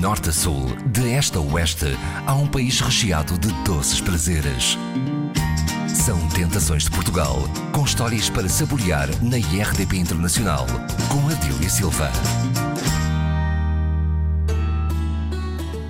norte a sul, de este a oeste, há um país recheado de doces prazeres. São Tentações de Portugal, com histórias para saborear na IRDP Internacional, com Adília Silva.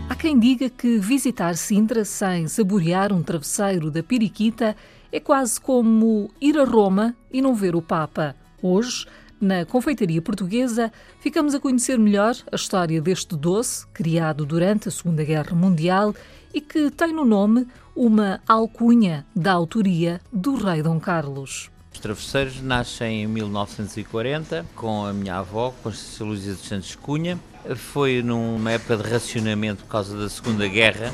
Há quem diga que visitar Sintra sem saborear um travesseiro da Piriquita é quase como ir a Roma e não ver o Papa. Hoje, na confeitaria portuguesa, ficamos a conhecer melhor a história deste doce, criado durante a Segunda Guerra Mundial e que tem no nome uma alcunha da autoria do rei Dom Carlos. Os travesseiros nascem em 1940 com a minha avó, Constância Luísa dos Santos Cunha. Foi numa época de racionamento por causa da Segunda Guerra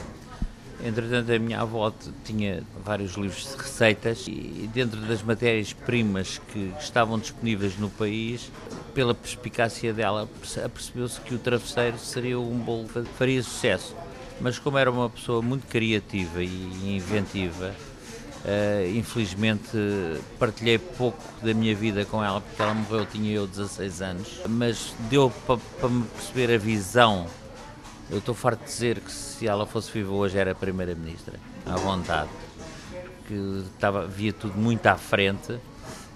Entretanto, a minha avó tinha vários livros de receitas e dentro das matérias-primas que estavam disponíveis no país, pela perspicácia dela, apercebeu-se que o travesseiro seria um bolo que faria sucesso. Mas como era uma pessoa muito criativa e inventiva, uh, infelizmente partilhei pouco da minha vida com ela, porque ela morreu, tinha eu 16 anos, mas deu para pa me perceber a visão eu estou farto de dizer que se ela fosse viva hoje era Primeira-Ministra, à vontade, porque estava, via tudo muito à frente.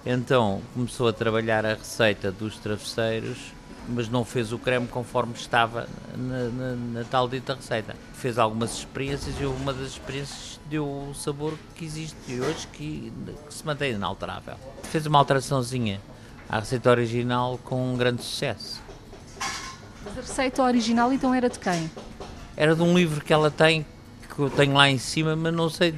Então começou a trabalhar a receita dos travesseiros, mas não fez o creme conforme estava na, na, na tal dita receita. Fez algumas experiências e uma das experiências deu o sabor que existe hoje, que, que se mantém inalterável. Fez uma alteraçãozinha à receita original com um grande sucesso. Mas a receita original então era de quem? Era de um livro que ela tem, que eu tenho lá em cima, mas não sei,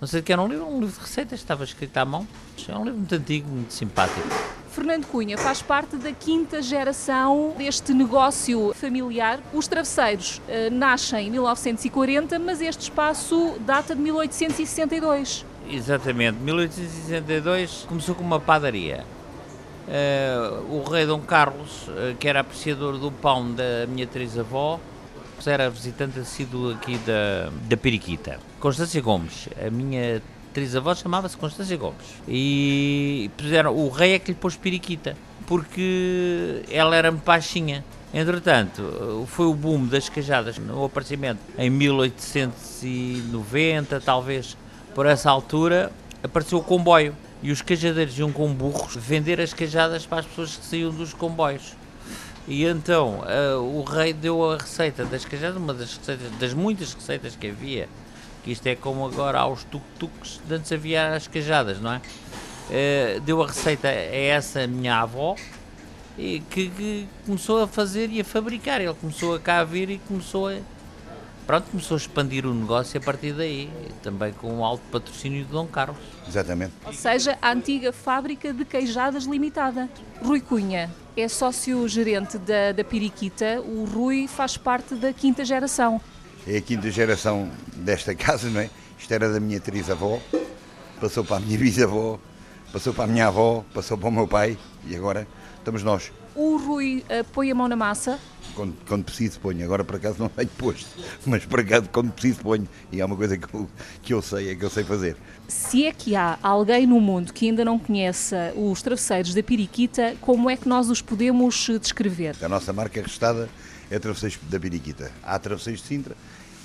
não sei de que era um livro, um livro de receitas, estava escrito à mão. É um livro muito antigo, muito simpático. Fernando Cunha faz parte da quinta geração deste negócio familiar. Os travesseiros uh, nascem em 1940, mas este espaço data de 1862. Exatamente, 1862 começou com uma padaria. Uh, o rei Dom Carlos, uh, que era apreciador do pão da minha trisavó, era visitante assíduo aqui da, da Periquita. Constância Gomes, a minha trisavó chamava-se Constância Gomes. E puseram, o rei é que lhe pôs Periquita, porque ela era baixinha. Entretanto, foi o boom das cajadas, no aparecimento em 1890, talvez por essa altura, apareceu o comboio e os cajadeiros iam com burros vender as cajadas para as pessoas que saíam dos comboios. E então uh, o rei deu a receita das cajadas, uma das receitas, das muitas receitas que havia, que isto é como agora aos tuk-tuks, antes havia as cajadas, não é? Uh, deu a receita a essa minha avó, e que, que, começou a fazer e a fabricar. Ele começou a cá vir e começou a, pronto, começou a expandir o negócio a partir daí, também com um alto patrocínio de Dom Carlos. Exatamente. Ou seja, a antiga fábrica de queijadas limitada. Rui Cunha é sócio-gerente da, da Piriquita, o Rui faz parte da quinta geração. É a quinta geração desta casa, não é? Isto era da minha trisavó, passou para a minha bisavó, passou para a minha avó, passou para o meu pai e agora estamos nós. O Rui uh, põe a mão na massa? Quando, quando, preciso ponho, agora por acaso não tenho posto, mas por acaso quando preciso ponho, e é uma coisa que eu, que eu sei, é que eu sei fazer. Se é que há alguém no mundo que ainda não conheça os travesseiros da Piriquita, como é que nós os podemos eh, descrever? A nossa marca restada é Travesseiros da Piriquita. Há travesseiros de Sintra,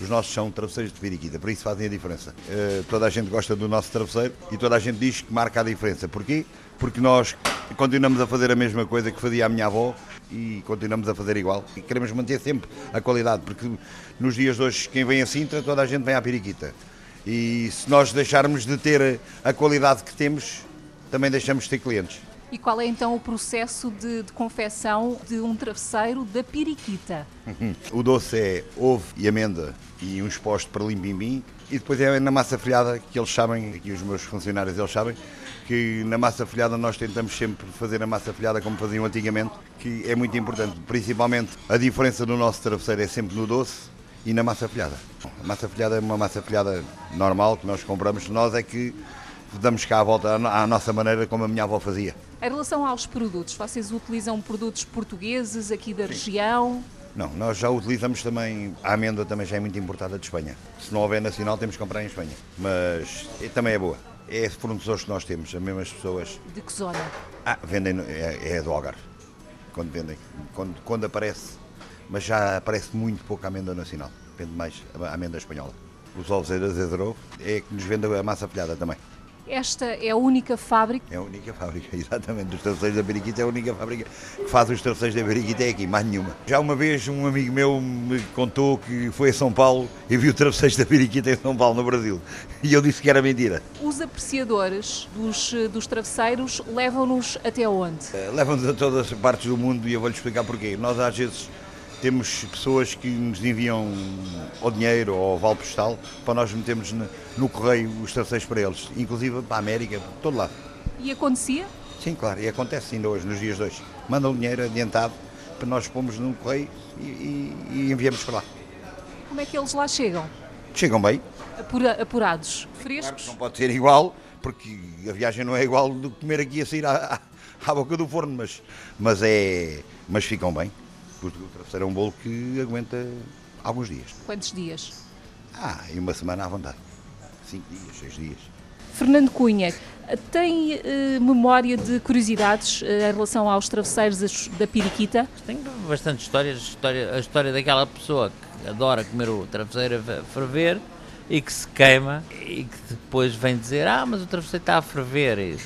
os nossos são travesseiros de Piriquita, por isso fazem a diferença. Uh, toda a gente gosta do nosso travesseiro e toda a gente diz que marca a diferença. Porquê? Porque nós continuamos a fazer a mesma coisa que fazia a minha avó e continuamos a fazer igual. E queremos manter sempre a qualidade, porque nos dias de hoje, quem vem a Sintra, toda a gente vem à Piriquita. E se nós deixarmos de ter a qualidade que temos, também deixamos de ter clientes. E qual é então o processo de, de confecção de um travesseiro da piriquita? o doce é ovo e amêndoa e um exposto para limbimbim e depois é na massa folhada que eles sabem, aqui os meus funcionários eles sabem, que na massa folhada nós tentamos sempre fazer a massa folhada como faziam antigamente, que é muito importante. Principalmente a diferença do nosso travesseiro é sempre no doce e na massa folhada. A massa folhada é uma massa folhada normal que nós compramos, nós é que damos cá a volta à nossa maneira, como a minha avó fazia. Em relação aos produtos, vocês utilizam produtos portugueses aqui da Sim. região? Não, nós já utilizamos também, a amêndoa também já é muito importada de Espanha. Se não houver nacional, temos que comprar em Espanha. Mas também é boa. É fornecedores que nós temos, as mesmas pessoas. De que zona? Ah, vendem, é, é do Algarve. Quando vendem. Quando, quando aparece mas já aparece muito pouco a amêndoa nacional, depende mais a amêndoa espanhola. Os ovos é da é que nos vende a massa folhada também. Esta é a única fábrica? É a única fábrica, exatamente. Dos travesseiros da Periquita é a única fábrica que faz os travesseiros da Periquita é aqui, mais nenhuma. Já uma vez um amigo meu me contou que foi a São Paulo e viu travesseiros da Periquita em São Paulo, no Brasil. E eu disse que era mentira. Os apreciadores dos, dos travesseiros levam-nos até onde? Uh, levam-nos a todas as partes do mundo e eu vou-lhe explicar porquê. Nós às vezes temos pessoas que nos enviam o dinheiro ou o vale postal para nós metermos no, no correio os travesseiros para eles, inclusive para a América, para todo lado. E acontecia? Sim, claro, e acontece ainda hoje, nos dias de hoje. Mandam o dinheiro adiantado para nós pomos no correio e, e, e, enviamos para lá. Como é que eles lá chegam? Chegam bem. Apura, apurados, frescos? Claro não pode ser igual, porque a viagem não é igual do que comer aqui a sair à, à, à boca do forno, mas, mas, é, mas ficam bem. O travesseiro é um bolo que aguenta alguns dias. Quantos dias? Ah, e uma semana à vontade. Cinco dias, seis dias. Fernando Cunha, tem uh, memória de curiosidades uh, em relação aos travesseiros da Piriquita? Tenho bastante histórias. A história, a história daquela pessoa que adora comer o travesseiro a ferver e que se queima e que depois vem dizer: Ah, mas o travesseiro está a ferver. Eh,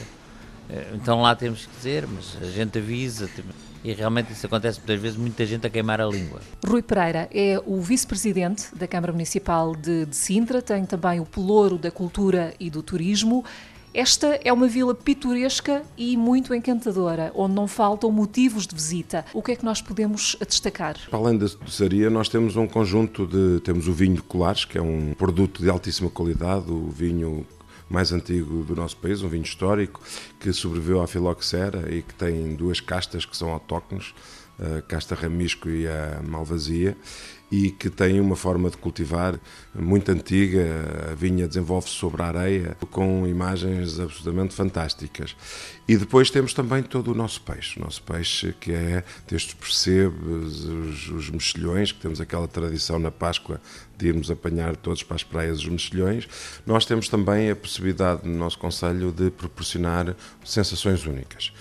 então lá temos que dizer, mas a gente avisa. E realmente isso acontece muitas vezes, muita gente a queimar a língua. Rui Pereira é o vice-presidente da Câmara Municipal de, de Sintra, tem também o pelouro da cultura e do turismo. Esta é uma vila pitoresca e muito encantadora, onde não faltam motivos de visita. O que é que nós podemos destacar? Para além da doçaria, nós temos um conjunto de. Temos o vinho de Colares, que é um produto de altíssima qualidade, o vinho mais antigo do nosso país, um vinho histórico que sobreviveu à filoxera e que tem duas castas que são autóctones, a casta ramisco e a malvasia, e que tem uma forma de cultivar muito antiga. A vinha desenvolve-se sobre a areia com imagens absolutamente fantásticas. E depois temos também todo o nosso peixe. O nosso peixe que é destes percebes, os, os mexilhões, que temos aquela tradição na Páscoa de irmos apanhar todos para as praias os mexilhões. Nós temos também a possibilidade no nosso Conselho de proporcionar sensações únicas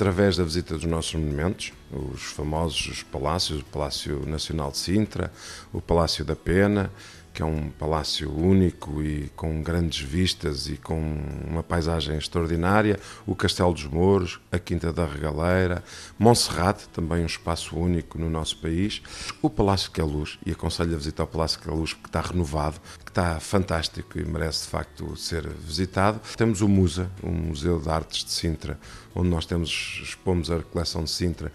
através da visita dos nossos monumentos, os famosos palácios, o Palácio Nacional de Sintra, o Palácio da Pena, que é um palácio único e com grandes vistas e com uma paisagem extraordinária, o Castelo dos Mouros, a Quinta da Regaleira, Monserrate, também um espaço único no nosso país, o Palácio que é Luz, e aconselho a visitar o Palácio que é Luz porque está renovado, que está fantástico e merece de facto ser visitado. Temos o Musa, o Museu de Artes de Sintra, onde nós temos, expomos a coleção de Sintra,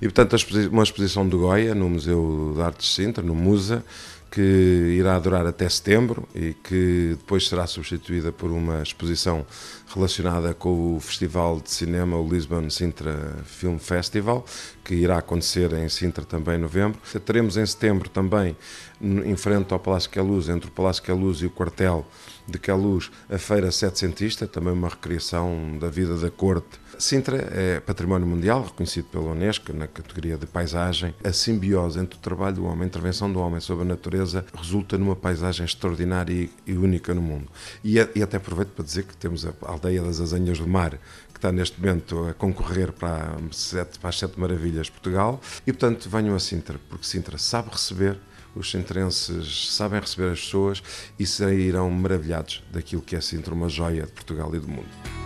e portanto uma exposição de Goya no Museu de Artes de Sintra, no Musa, que irá durar até setembro e que depois será substituída por uma exposição relacionada com o Festival de Cinema, o Lisbon Sintra Film Festival, que irá acontecer em Sintra também em novembro. Teremos em setembro também, em frente ao Palácio Queluz, entre o Palácio Queluz e o quartel de Queluz, a Feira Setecentista, também uma recriação da vida da corte Sintra é património mundial, reconhecido pela Unesco na categoria de paisagem. A simbiose entre o trabalho do homem, a intervenção do homem sobre a natureza, resulta numa paisagem extraordinária e única no mundo. E, até aproveito para dizer que temos a aldeia das Azenhas do Mar, que está neste momento a concorrer para, sete, para as Sete Maravilhas de Portugal. E, portanto, venham a Sintra, porque Sintra sabe receber, os sintrenses sabem receber as pessoas e sairão maravilhados daquilo que é Sintra, uma joia de Portugal e do mundo.